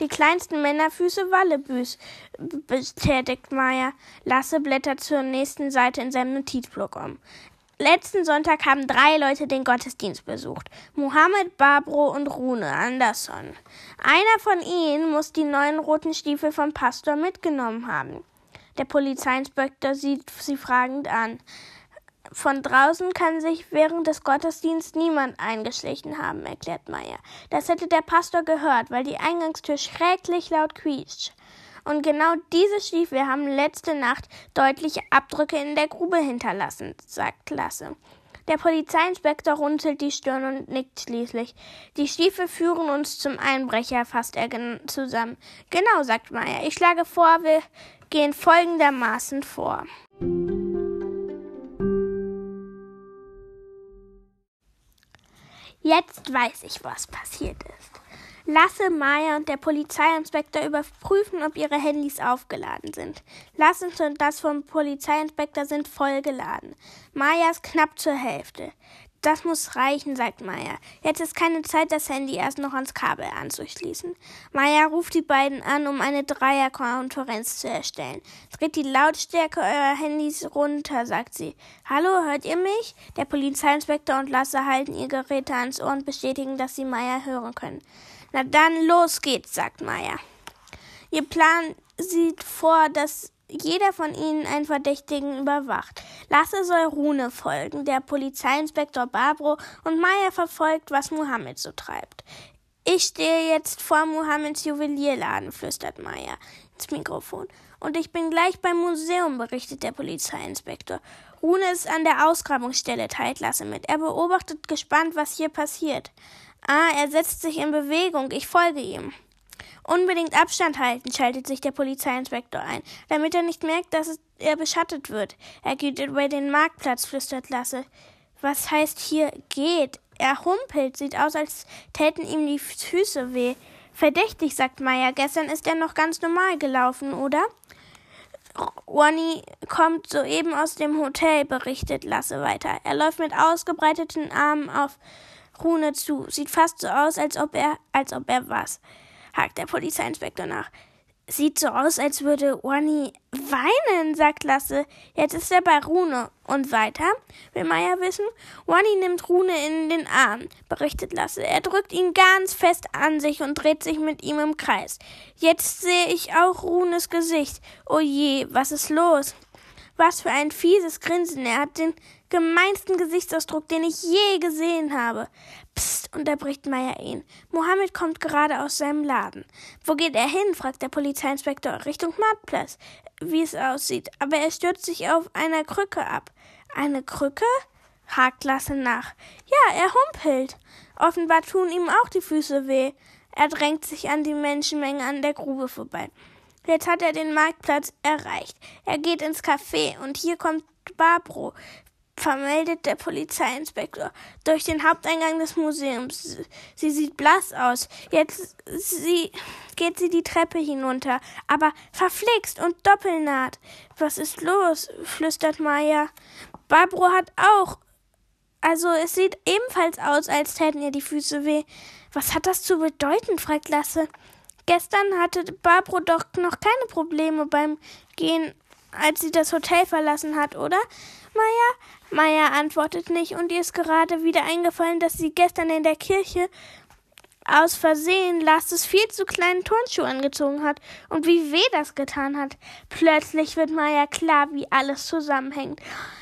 Die kleinsten Männerfüße Wallebüs, bestätigt Meier. Lasse blättert zur nächsten Seite in seinem Notizblock um. Letzten Sonntag haben drei Leute den Gottesdienst besucht. Mohammed, Barbro und Rune Andersson. Einer von ihnen muss die neuen roten Stiefel vom Pastor mitgenommen haben. Der Polizeiinspektor sieht sie fragend an. Von draußen kann sich während des Gottesdienstes niemand eingeschlichen haben, erklärt Meyer. Das hätte der Pastor gehört, weil die Eingangstür schrecklich laut quietscht. Und genau diese Stiefel haben letzte Nacht deutliche Abdrücke in der Grube hinterlassen, sagt Lasse. Der Polizeiinspektor runzelt die Stirn und nickt schließlich. Die Stiefel führen uns zum Einbrecher, fasst er zusammen. Genau, sagt Meier. Ich schlage vor, wir gehen folgendermaßen vor. Jetzt weiß ich, was passiert ist. Lasse, Maya und der Polizeiinspektor überprüfen, ob ihre Handys aufgeladen sind. Lasse und das vom Polizeiinspektor sind vollgeladen. Ist knapp zur Hälfte. Das muss reichen, sagt Maya. Jetzt ist keine Zeit, das Handy erst noch ans Kabel anzuschließen. Maya ruft die beiden an, um eine Dreierkonferenz zu erstellen. Dreht die Lautstärke eurer Handys runter, sagt sie. Hallo, hört ihr mich? Der Polizeiinspektor und Lasse halten ihr Geräte ans Ohr und bestätigen, dass sie Maya hören können. Na dann, los geht's, sagt Maya. Ihr Plan sieht vor, dass jeder von ihnen einen Verdächtigen überwacht. Lasse soll Rune folgen, der Polizeiinspektor Barbro und Maya verfolgt, was Mohammed so treibt. Ich stehe jetzt vor Mohammeds Juwelierladen, flüstert Maya ins Mikrofon. Und ich bin gleich beim Museum, berichtet der Polizeiinspektor. Rune ist an der Ausgrabungsstelle, teilt Lasse mit. Er beobachtet gespannt, was hier passiert. Ah, er setzt sich in Bewegung. Ich folge ihm. Unbedingt Abstand halten, schaltet sich der Polizeiinspektor ein, damit er nicht merkt, dass er beschattet wird. Er geht über den Marktplatz, flüstert Lasse. Was heißt hier geht? Er humpelt, sieht aus, als täten ihm die Füße weh. Verdächtig, sagt Maya. Gestern ist er noch ganz normal gelaufen, oder? Ronny kommt soeben aus dem Hotel, berichtet Lasse weiter. Er läuft mit ausgebreiteten Armen auf Rune zu. Sieht fast so aus, als ob er, als ob er was, hakt der Polizeiinspektor nach. Sieht so aus, als würde Wani weinen, sagt Lasse. Jetzt ist er bei Rune. Und weiter? Will Maya wissen? Wani nimmt Rune in den Arm, berichtet Lasse. Er drückt ihn ganz fest an sich und dreht sich mit ihm im Kreis. Jetzt sehe ich auch Runes Gesicht. Oh je, was ist los? Was für ein fieses Grinsen. Er hat den gemeinsten Gesichtsausdruck, den ich je gesehen habe. Psst, unterbricht Meier ihn. Mohammed kommt gerade aus seinem Laden. Wo geht er hin? fragt der Polizeiinspektor. Richtung Marktplatz, wie es aussieht. Aber er stürzt sich auf einer Krücke ab. Eine Krücke? hakt Lasse nach. Ja, er humpelt. Offenbar tun ihm auch die Füße weh. Er drängt sich an die Menschenmenge an der Grube vorbei. Jetzt hat er den Marktplatz erreicht. Er geht ins Café und hier kommt Barbro, vermeldet der Polizeiinspektor durch den Haupteingang des Museums. Sie sieht blass aus. Jetzt sie, geht sie die Treppe hinunter, aber verflixt und doppelnaht. Was ist los? flüstert Maya. Barbro hat auch. Also es sieht ebenfalls aus, als täten ihr die Füße weh. Was hat das zu bedeuten? fragt Lasse. Gestern hatte Barbro doch noch keine Probleme beim Gehen, als sie das Hotel verlassen hat, oder? Maya? Maya antwortet nicht und ihr ist gerade wieder eingefallen, dass sie gestern in der Kirche aus Versehen Lastes viel zu kleinen Turnschuh angezogen hat und wie weh das getan hat. Plötzlich wird Maya klar, wie alles zusammenhängt.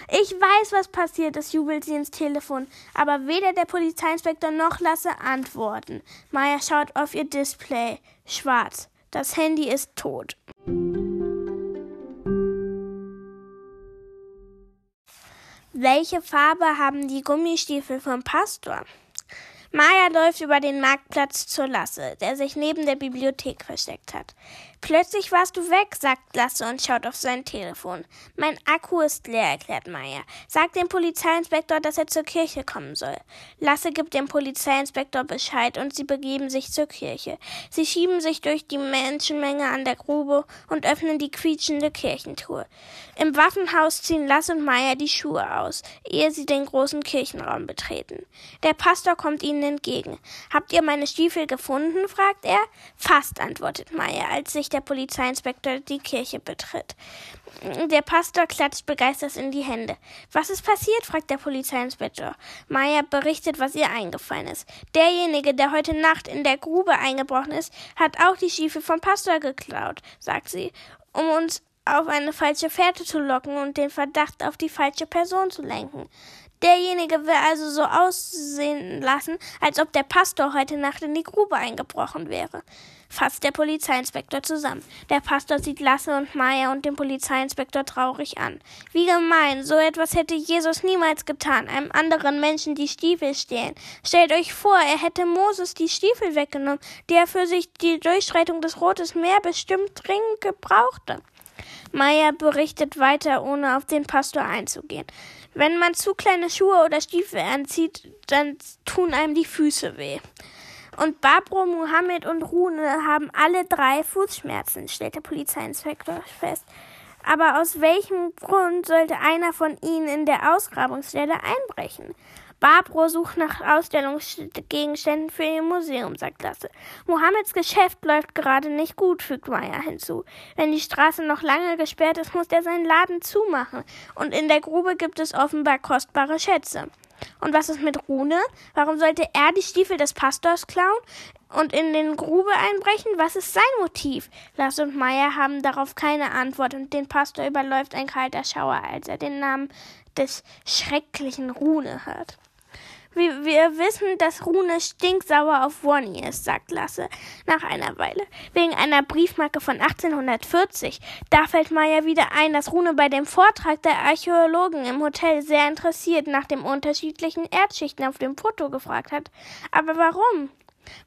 Ich weiß, was passiert ist, jubelt sie ins Telefon, aber weder der Polizeiinspektor noch Lasse antworten. Maya schaut auf ihr Display. Schwarz. Das Handy ist tot. Welche Farbe haben die Gummistiefel vom Pastor? Maya läuft über den Marktplatz zur Lasse, der sich neben der Bibliothek versteckt hat. Plötzlich warst du weg, sagt Lasse und schaut auf sein Telefon. Mein Akku ist leer, erklärt Maya. Sag dem Polizeiinspektor, dass er zur Kirche kommen soll. Lasse gibt dem Polizeiinspektor Bescheid und sie begeben sich zur Kirche. Sie schieben sich durch die Menschenmenge an der Grube und öffnen die quietschende Kirchentür. Im Waffenhaus ziehen Lasse und Maya die Schuhe aus, ehe sie den großen Kirchenraum betreten. Der Pastor kommt ihnen entgegen. Habt ihr meine Stiefel gefunden? fragt er. Fast, antwortet Maya, als sich der Polizeiinspektor die Kirche betritt. Der Pastor klatscht begeistert in die Hände. Was ist passiert? fragt der Polizeiinspektor. Maya berichtet, was ihr eingefallen ist. Derjenige, der heute Nacht in der Grube eingebrochen ist, hat auch die Stiefel vom Pastor geklaut, sagt sie, um uns auf eine falsche Fährte zu locken und den Verdacht auf die falsche Person zu lenken. Derjenige will also so aussehen lassen, als ob der Pastor heute Nacht in die Grube eingebrochen wäre. Fasst der Polizeiinspektor zusammen. Der Pastor sieht Lasse und Maya und den Polizeiinspektor traurig an. Wie gemein, so etwas hätte Jesus niemals getan, einem anderen Menschen die Stiefel stehlen. Stellt euch vor, er hätte Moses die Stiefel weggenommen, die er für sich die Durchschreitung des Rotes Meer bestimmt dringend gebrauchte. Maya berichtet weiter, ohne auf den Pastor einzugehen. Wenn man zu kleine Schuhe oder Stiefel anzieht, dann tun einem die Füße weh. Und Barbro, Mohammed und Rune haben alle drei Fußschmerzen, stellt der Polizeiinspektor fest. Aber aus welchem Grund sollte einer von ihnen in der Ausgrabungsstelle einbrechen? Barbro sucht nach Ausstellungsgegenständen für ihr Museum, sagt Lasse. Mohammeds Geschäft läuft gerade nicht gut, fügt Maya hinzu. Wenn die Straße noch lange gesperrt ist, muss er seinen Laden zumachen. Und in der Grube gibt es offenbar kostbare Schätze. Und was ist mit Rune? Warum sollte er die Stiefel des Pastors klauen und in den Grube einbrechen? Was ist sein Motiv? Lasse und Maya haben darauf keine Antwort und den Pastor überläuft ein kalter Schauer, als er den Namen des schrecklichen Rune hört. Wir, wir wissen, dass Rune stinksauer auf Wonny ist, sagt Lasse nach einer Weile. Wegen einer Briefmarke von 1840. Da fällt Maya wieder ein, dass Rune bei dem Vortrag der Archäologen im Hotel sehr interessiert nach den unterschiedlichen Erdschichten auf dem Foto gefragt hat. Aber warum?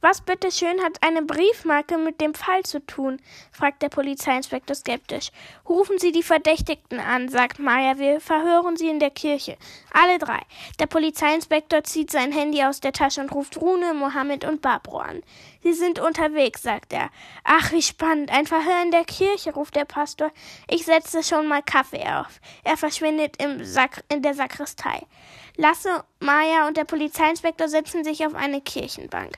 Was bitteschön hat eine Briefmarke mit dem Fall zu tun? fragt der Polizeiinspektor skeptisch. Rufen Sie die Verdächtigten an, sagt Maya, wir verhören sie in der Kirche. Alle drei. Der Polizeiinspektor zieht sein Handy aus der Tasche und ruft Rune, Mohammed und Barbro an. Sie sind unterwegs, sagt er. Ach, wie spannend. Ein Verhör in der Kirche, ruft der Pastor. Ich setze schon mal Kaffee auf. Er verschwindet im Sak in der Sakristei. Lasse, Maya und der Polizeiinspektor setzen sich auf eine Kirchenbank.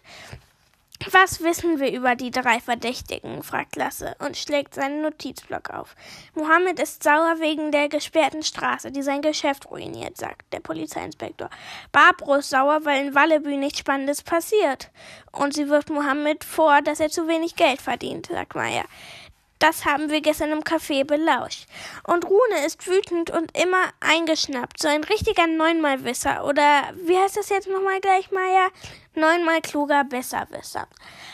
Was wissen wir über die drei Verdächtigen? fragt Lasse und schlägt seinen Notizblock auf. Mohammed ist sauer wegen der gesperrten Straße, die sein Geschäft ruiniert, sagt der Polizeiinspektor. Barbro ist sauer, weil in Wallebü nichts Spannendes passiert. Und sie wirft Mohammed vor, dass er zu wenig Geld verdient, sagt Maya. Das haben wir gestern im Café belauscht. Und Rune ist wütend und immer eingeschnappt. So ein richtiger Neunmalwisser. Oder wie heißt das jetzt nochmal gleich, Maya? Neunmal kluger Besserwisser.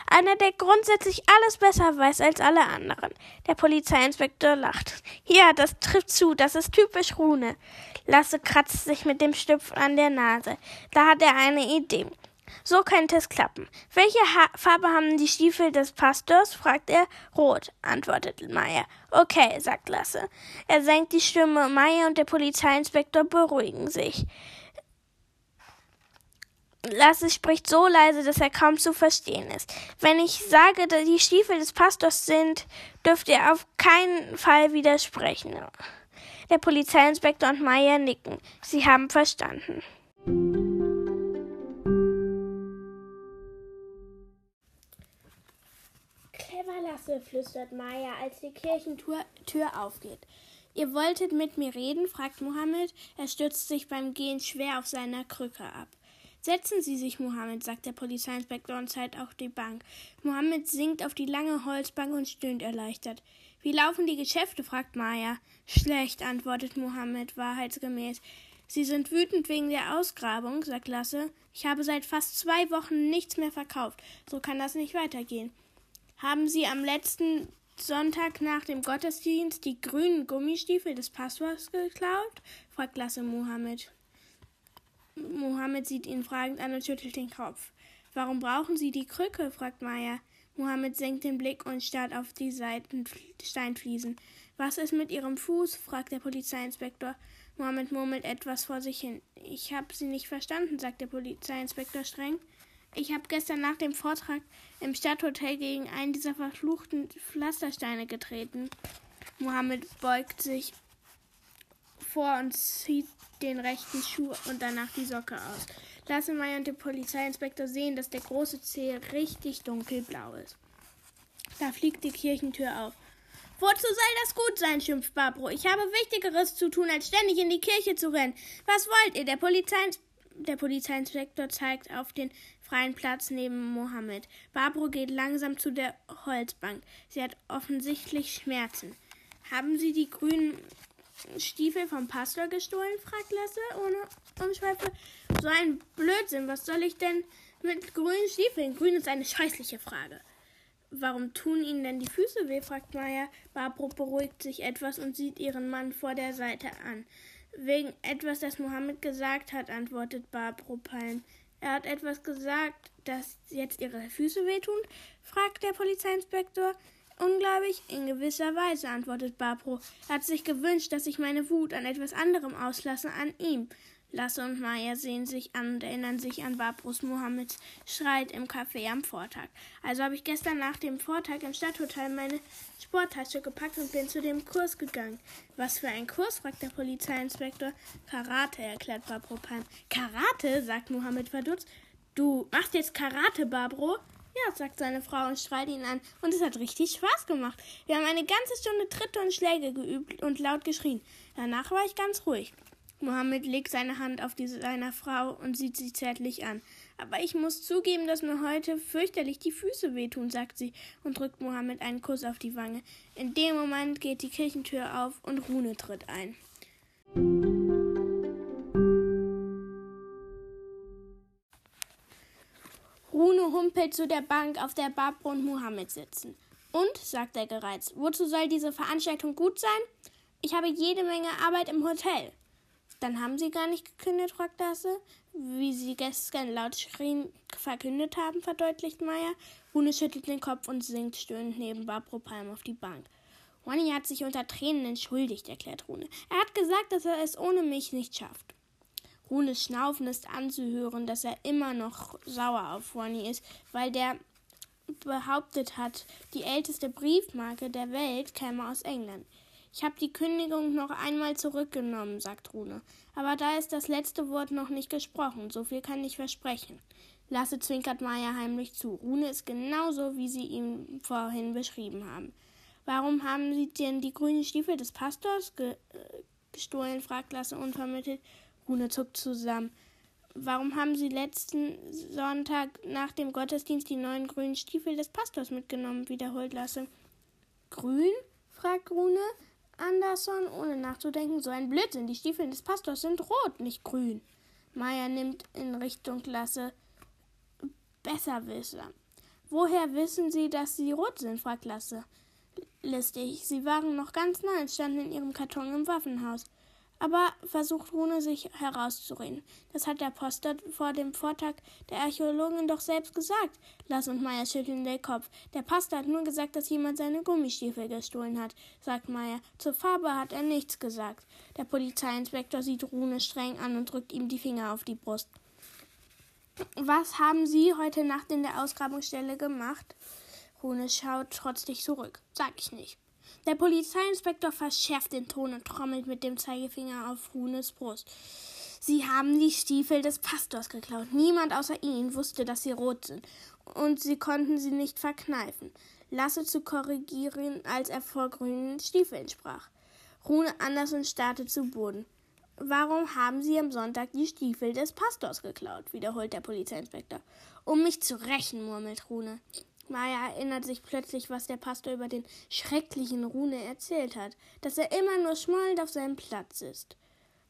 Einer, der grundsätzlich alles besser weiß als alle anderen. Der Polizeiinspektor lacht. Ja, das trifft zu. Das ist typisch Rune. Lasse kratzt sich mit dem Stift an der Nase. Da hat er eine Idee. So könnte es klappen. Welche ha Farbe haben die Stiefel des Pastors? fragt er. Rot, antwortet Meier. Okay, sagt Lasse. Er senkt die Stimme. Meier und der Polizeiinspektor beruhigen sich. Lasse spricht so leise, dass er kaum zu verstehen ist. Wenn ich sage, dass die Stiefel des Pastors sind, dürft ihr auf keinen Fall widersprechen. Der Polizeiinspektor und Meier nicken. Sie haben verstanden. Klasse, flüstert Maya, als die Kirchentür Tür aufgeht. Ihr wolltet mit mir reden? fragt Mohammed. Er stürzt sich beim Gehen schwer auf seiner Krücke ab. Setzen Sie sich, Mohammed, sagt der Polizeiinspektor und zeigt auch die Bank. Mohammed sinkt auf die lange Holzbank und stöhnt erleichtert. Wie laufen die Geschäfte? fragt Maya. Schlecht, antwortet Mohammed wahrheitsgemäß. Sie sind wütend wegen der Ausgrabung, sagt Lasse. Ich habe seit fast zwei Wochen nichts mehr verkauft. So kann das nicht weitergehen. Haben Sie am letzten Sonntag nach dem Gottesdienst die grünen Gummistiefel des Pastors geklaut? fragt Lasse Mohammed. Mohammed sieht ihn fragend an und schüttelt den Kopf. Warum brauchen Sie die Krücke? fragt Maya. Mohammed senkt den Blick und starrt auf die Seiten Steinfliesen. Was ist mit Ihrem Fuß? fragt der Polizeiinspektor. Mohammed murmelt etwas vor sich hin. Ich habe Sie nicht verstanden, sagt der Polizeiinspektor streng. Ich habe gestern nach dem Vortrag im Stadthotel gegen einen dieser verfluchten Pflastersteine getreten. Mohammed beugt sich vor und zieht den rechten Schuh und danach die Socke aus. Lassenmeier und der Polizeiinspektor sehen, dass der große Zeh richtig dunkelblau ist. Da fliegt die Kirchentür auf. Wozu soll das gut sein, schimpft Barbro. Ich habe Wichtigeres zu tun, als ständig in die Kirche zu rennen. Was wollt ihr? Der Polizeiinspektor der Polizeiinspektor zeigt auf den freien Platz neben Mohammed. Barbro geht langsam zu der Holzbank. Sie hat offensichtlich Schmerzen. Haben Sie die grünen Stiefel vom Pastor gestohlen? fragt Lasse ohne Umschweife. So ein Blödsinn. Was soll ich denn mit grünen Stiefeln? Grün ist eine scheußliche Frage. Warum tun Ihnen denn die Füße weh? fragt Maya. Barbro beruhigt sich etwas und sieht ihren Mann vor der Seite an. Wegen etwas, das Mohammed gesagt hat, antwortet Barbro Palm. Er hat etwas gesagt, das jetzt ihre Füße wehtun? fragt der Polizeiinspektor. Unglaublich, in gewisser Weise, antwortet Barbro. Er hat sich gewünscht, dass ich meine Wut an etwas anderem auslasse, an ihm. Lasse und Maya sehen sich an und erinnern sich an Barbros Mohammeds Schreit im Café am Vortag. Also habe ich gestern nach dem Vortag im Stadthotel meine Sporttasche gepackt und bin zu dem Kurs gegangen. Was für ein Kurs? fragt der Polizeiinspektor. Karate, erklärt Barbro Palm. Karate? sagt Mohammed verdutzt. Du machst jetzt Karate, Barbro? Ja, sagt seine Frau und schreit ihn an. Und es hat richtig Spaß gemacht. Wir haben eine ganze Stunde Tritte und Schläge geübt und laut geschrien. Danach war ich ganz ruhig. Mohammed legt seine Hand auf die seiner Frau und sieht sie zärtlich an. Aber ich muss zugeben, dass mir heute fürchterlich die Füße wehtun, sagt sie und drückt Mohammed einen Kuss auf die Wange. In dem Moment geht die Kirchentür auf und Rune tritt ein. Rune humpelt zu der Bank, auf der Barbara und Mohammed sitzen. Und, sagt er gereizt, wozu soll diese Veranstaltung gut sein? Ich habe jede Menge Arbeit im Hotel. Dann haben sie gar nicht gekündigt, fragt Lasse. Wie sie gestern laut schrien, verkündet haben, verdeutlicht Maya. Rune schüttelt den Kopf und sinkt stöhnend neben Barbro Palm auf die Bank. Ronny hat sich unter Tränen entschuldigt, erklärt Rune. Er hat gesagt, dass er es ohne mich nicht schafft. Runes Schnaufen ist anzuhören, dass er immer noch sauer auf Ronny ist, weil der behauptet hat, die älteste Briefmarke der Welt käme aus England. Ich habe die Kündigung noch einmal zurückgenommen, sagt Rune. Aber da ist das letzte Wort noch nicht gesprochen. So viel kann ich versprechen. Lasse zwinkert Maya heimlich zu. Rune ist genauso, wie sie ihn vorhin beschrieben haben. Warum haben Sie denn die grünen Stiefel des Pastors ge äh, gestohlen? fragt Lasse unvermittelt. Rune zuckt zusammen. Warum haben Sie letzten Sonntag nach dem Gottesdienst die neuen grünen Stiefel des Pastors mitgenommen? wiederholt Lasse. Grün? fragt Rune Anderson, ohne nachzudenken. So ein Blödsinn. Die Stiefel des Pastors sind rot, nicht grün. Maya nimmt in Richtung Lasse Besserwisser. Woher wissen Sie, dass sie rot sind? fragt Lasse. Listig. Sie waren noch ganz neu und standen in ihrem Karton im Waffenhaus. Aber versucht Rune sich herauszureden. Das hat der Poster vor dem Vortag der Archäologin doch selbst gesagt. Lass und Meier schütteln den Kopf. Der Pastor hat nur gesagt, dass jemand seine Gummistiefel gestohlen hat, sagt Meier. Zur Farbe hat er nichts gesagt. Der Polizeiinspektor sieht Rune streng an und drückt ihm die Finger auf die Brust. Was haben Sie heute Nacht in der Ausgrabungsstelle gemacht? Rune schaut trotzig zurück. Sag ich nicht. Der Polizeiinspektor verschärft den Ton und trommelt mit dem Zeigefinger auf Runes Brust. Sie haben die Stiefel des Pastors geklaut. Niemand außer Ihnen wusste, dass sie rot sind. Und Sie konnten sie nicht verkneifen. Lasse zu korrigieren, als er vor grünen Stiefeln sprach. Rune Andersen starrte zu Boden. Warum haben Sie am Sonntag die Stiefel des Pastors geklaut? wiederholt der Polizeiinspektor. Um mich zu rächen, murmelt Rune. Maya erinnert sich plötzlich, was der Pastor über den schrecklichen Rune erzählt hat, dass er immer nur schmollend auf seinem Platz ist.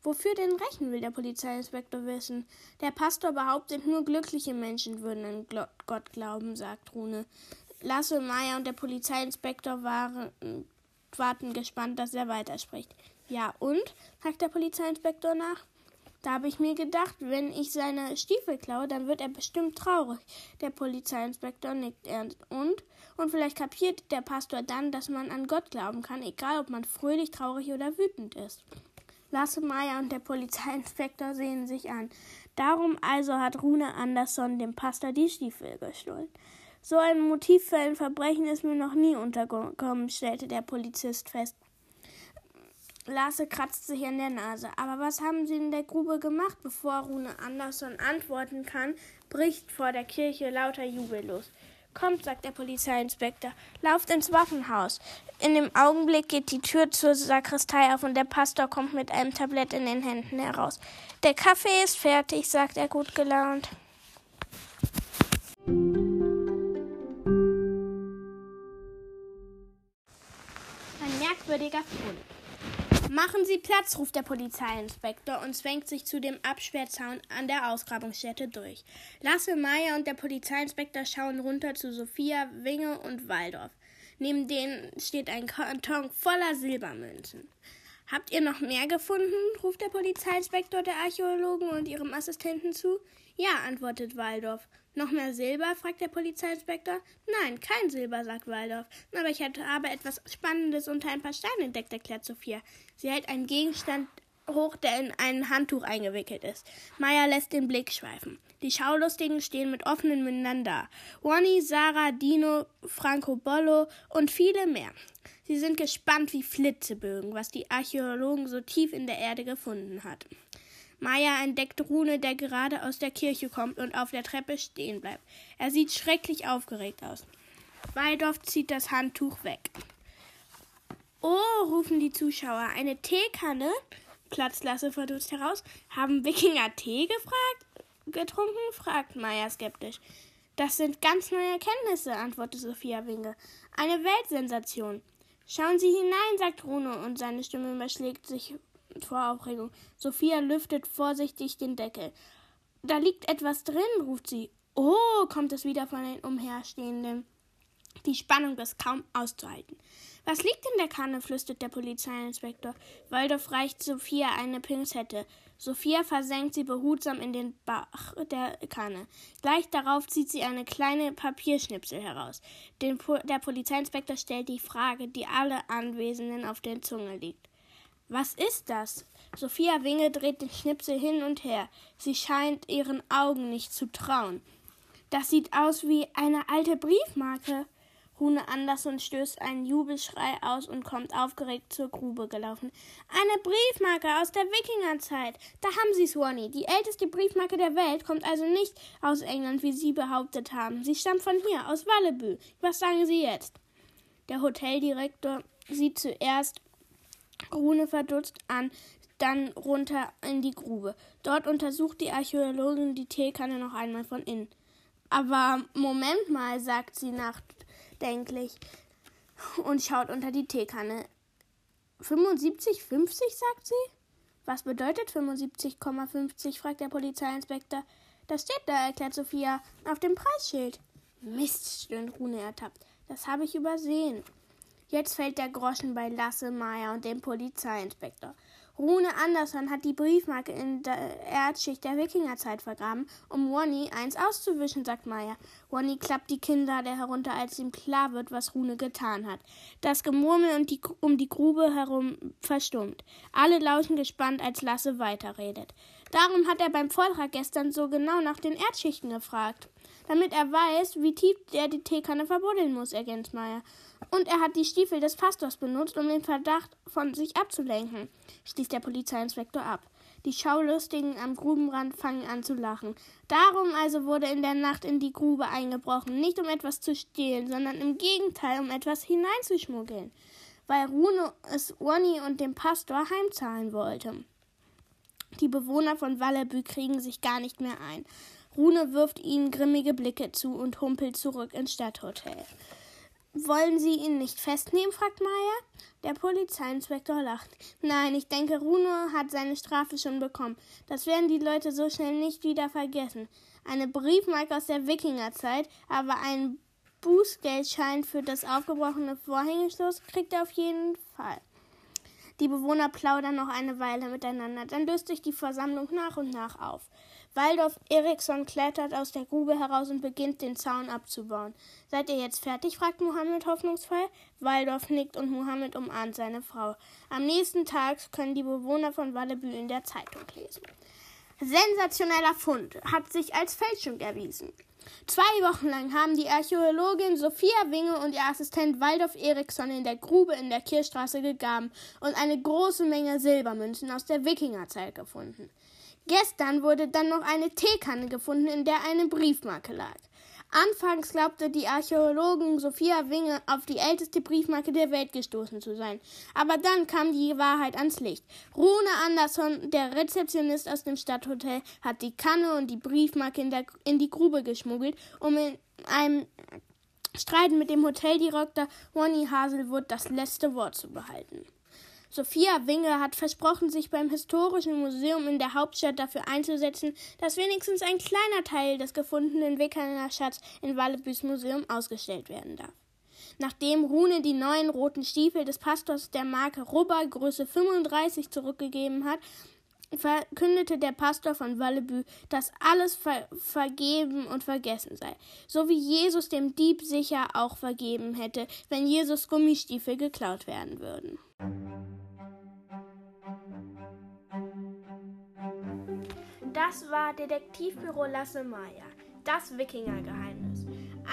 Wofür denn rächen, will der Polizeiinspektor wissen. Der Pastor behauptet, nur glückliche Menschen würden an Gott glauben, sagt Rune. Lasse, Maya und der Polizeiinspektor waren, warten gespannt, dass er weiterspricht. Ja, und? fragt der Polizeiinspektor nach. Da habe ich mir gedacht, wenn ich seine Stiefel klaue, dann wird er bestimmt traurig. Der Polizeiinspektor nickt ernst. Und? Und vielleicht kapiert der Pastor dann, dass man an Gott glauben kann, egal ob man fröhlich, traurig oder wütend ist. Lasse Meier und der Polizeiinspektor sehen sich an. Darum also hat Rune Andersson dem Pastor die Stiefel gestohlen. So ein Motiv für ein Verbrechen ist mir noch nie untergekommen, stellte der Polizist fest. Lasse kratzt sich an der Nase. Aber was haben Sie in der Grube gemacht? Bevor Rune Andersson antworten kann, bricht vor der Kirche lauter Jubel los. Kommt, sagt der Polizeiinspektor, lauft ins Waffenhaus. In dem Augenblick geht die Tür zur Sakristei auf und der Pastor kommt mit einem Tablett in den Händen heraus. Der Kaffee ist fertig, sagt er gut gelaunt. Ein merkwürdiger Fund. Machen Sie Platz, ruft der Polizeiinspektor und zwängt sich zu dem Absperrzaun an der Ausgrabungsstätte durch. Lasse, Meier und der Polizeiinspektor schauen runter zu Sophia, Winge und Waldorf. Neben denen steht ein Karton voller Silbermünzen. Habt ihr noch mehr gefunden? ruft der Polizeiinspektor der Archäologen und ihrem Assistenten zu. Ja, antwortet Waldorf. Noch mehr Silber? fragt der Polizeiinspektor. Nein, kein Silber, sagt Waldorf. Aber ich habe etwas Spannendes unter ein paar Steinen entdeckt, erklärt Sophia. Sie hält einen Gegenstand hoch, der in ein Handtuch eingewickelt ist. Maya lässt den Blick schweifen. Die Schaulustigen stehen mit offenen Mündern da. Wonny, Sarah, Dino, Franco Bollo und viele mehr. Sie sind gespannt wie Flitzebögen, was die Archäologen so tief in der Erde gefunden hat. Maya entdeckt Rune, der gerade aus der Kirche kommt und auf der Treppe stehen bleibt. Er sieht schrecklich aufgeregt aus. Waldorf zieht das Handtuch weg. Oh, rufen die Zuschauer. Eine Teekanne? platzt Lasse verdutzt heraus. Haben Wikinger Tee gefragt? Getrunken? fragt Maya skeptisch. Das sind ganz neue Erkenntnisse, antwortet Sophia Winge. Eine Weltsensation. Schauen Sie hinein, sagt Rune, und seine Stimme überschlägt sich vor Aufregung. Sophia lüftet vorsichtig den Deckel. Da liegt etwas drin, ruft sie. Oh, kommt es wieder von den Umherstehenden. Die Spannung ist kaum auszuhalten. Was liegt in der Kanne? flüstert der Polizeiinspektor. Waldorf reicht Sophia eine Pinzette. Sophia versenkt sie behutsam in den Bach der Kanne. Gleich darauf zieht sie eine kleine Papierschnipsel heraus. der Polizeiinspektor stellt die Frage, die alle Anwesenden auf der Zunge liegt. Was ist das? Sophia Winge dreht den Schnipsel hin und her. Sie scheint ihren Augen nicht zu trauen. Das sieht aus wie eine alte Briefmarke. Rune Andersson stößt einen Jubelschrei aus und kommt aufgeregt zur Grube gelaufen. Eine Briefmarke aus der Wikingerzeit. Da haben Sie Swanee. Die älteste Briefmarke der Welt kommt also nicht aus England, wie Sie behauptet haben. Sie stammt von hier, aus Wallebü. Was sagen Sie jetzt? Der Hoteldirektor sieht zuerst Rune verdutzt an, dann runter in die Grube. Dort untersucht die Archäologin die Teekanne noch einmal von innen. Aber Moment mal, sagt sie nachdenklich und schaut unter die Teekanne. 75, 50, sagt sie? Was bedeutet 75,50? fragt der Polizeiinspektor. Das steht da, erklärt Sophia, auf dem Preisschild. Mist, stöhnt Rune ertappt. Das habe ich übersehen. Jetzt fällt der Groschen bei Lasse Meier und dem Polizeiinspektor. Rune Andersson hat die Briefmarke in der Erdschicht der Wikingerzeit vergraben, um Wonny eins auszuwischen, sagt Meier. Wonny klappt die Kinnlade herunter, als ihm klar wird, was Rune getan hat. Das Gemurmel die, um die Grube herum verstummt. Alle lauschen gespannt, als Lasse weiterredet. Darum hat er beim Vortrag gestern so genau nach den Erdschichten gefragt. Damit er weiß, wie tief er die Teekanne verbuddeln muss, ergänzt Meier. Und er hat die Stiefel des Pastors benutzt, um den Verdacht von sich abzulenken, schließt der Polizeiinspektor ab. Die Schaulustigen am Grubenrand fangen an zu lachen. Darum also wurde in der Nacht in die Grube eingebrochen, nicht um etwas zu stehlen, sondern im Gegenteil, um etwas hineinzuschmuggeln, weil Runo es Wonny und dem Pastor heimzahlen wollte. Die Bewohner von Wallebü kriegen sich gar nicht mehr ein. Rune wirft ihnen grimmige Blicke zu und humpelt zurück ins Stadthotel. Wollen Sie ihn nicht festnehmen? fragt Maya. Der Polizeiinspektor lacht. Nein, ich denke, Runo hat seine Strafe schon bekommen. Das werden die Leute so schnell nicht wieder vergessen. Eine Briefmarke aus der Wikingerzeit, aber ein Bußgeldschein für das aufgebrochene Vorhängeschloss kriegt er auf jeden Fall. Die Bewohner plaudern noch eine Weile miteinander, dann löst sich die Versammlung nach und nach auf. Waldorf Eriksson klettert aus der Grube heraus und beginnt, den Zaun abzubauen. Seid ihr jetzt fertig? fragt Mohammed hoffnungsvoll. Waldorf nickt und Mohammed umarmt seine Frau. Am nächsten Tag können die Bewohner von Wallebü in der Zeitung lesen. Sensationeller Fund hat sich als Fälschung erwiesen. Zwei Wochen lang haben die Archäologin Sophia Winge und ihr Assistent Waldorf Eriksson in der Grube in der Kirchstraße gegraben und eine große Menge Silbermünzen aus der Wikingerzeit gefunden. Gestern wurde dann noch eine Teekanne gefunden, in der eine Briefmarke lag. Anfangs glaubte die Archäologin Sophia Winge auf die älteste Briefmarke der Welt gestoßen zu sein. Aber dann kam die Wahrheit ans Licht. Rune Andersson, der Rezeptionist aus dem Stadthotel, hat die Kanne und die Briefmarke in, der, in die Grube geschmuggelt, um in einem Streit mit dem Hoteldirektor Ronny Haselwood das letzte Wort zu behalten. Sophia Winge hat versprochen, sich beim Historischen Museum in der Hauptstadt dafür einzusetzen, dass wenigstens ein kleiner Teil des gefundenen Wikinger Schatz in Wallebüs Museum ausgestellt werden darf. Nachdem Rune die neuen roten Stiefel des Pastors der Marke Rubber Größe 35 zurückgegeben hat, verkündete der Pastor von Wallebü, dass alles ver vergeben und vergessen sei, so wie Jesus dem Dieb sicher auch vergeben hätte, wenn Jesus Gummistiefel geklaut werden würden. Das war Detektivbüro Lasse Meier, das Wikingergeheimnis.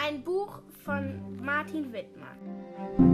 Ein Buch von Martin Wittmann.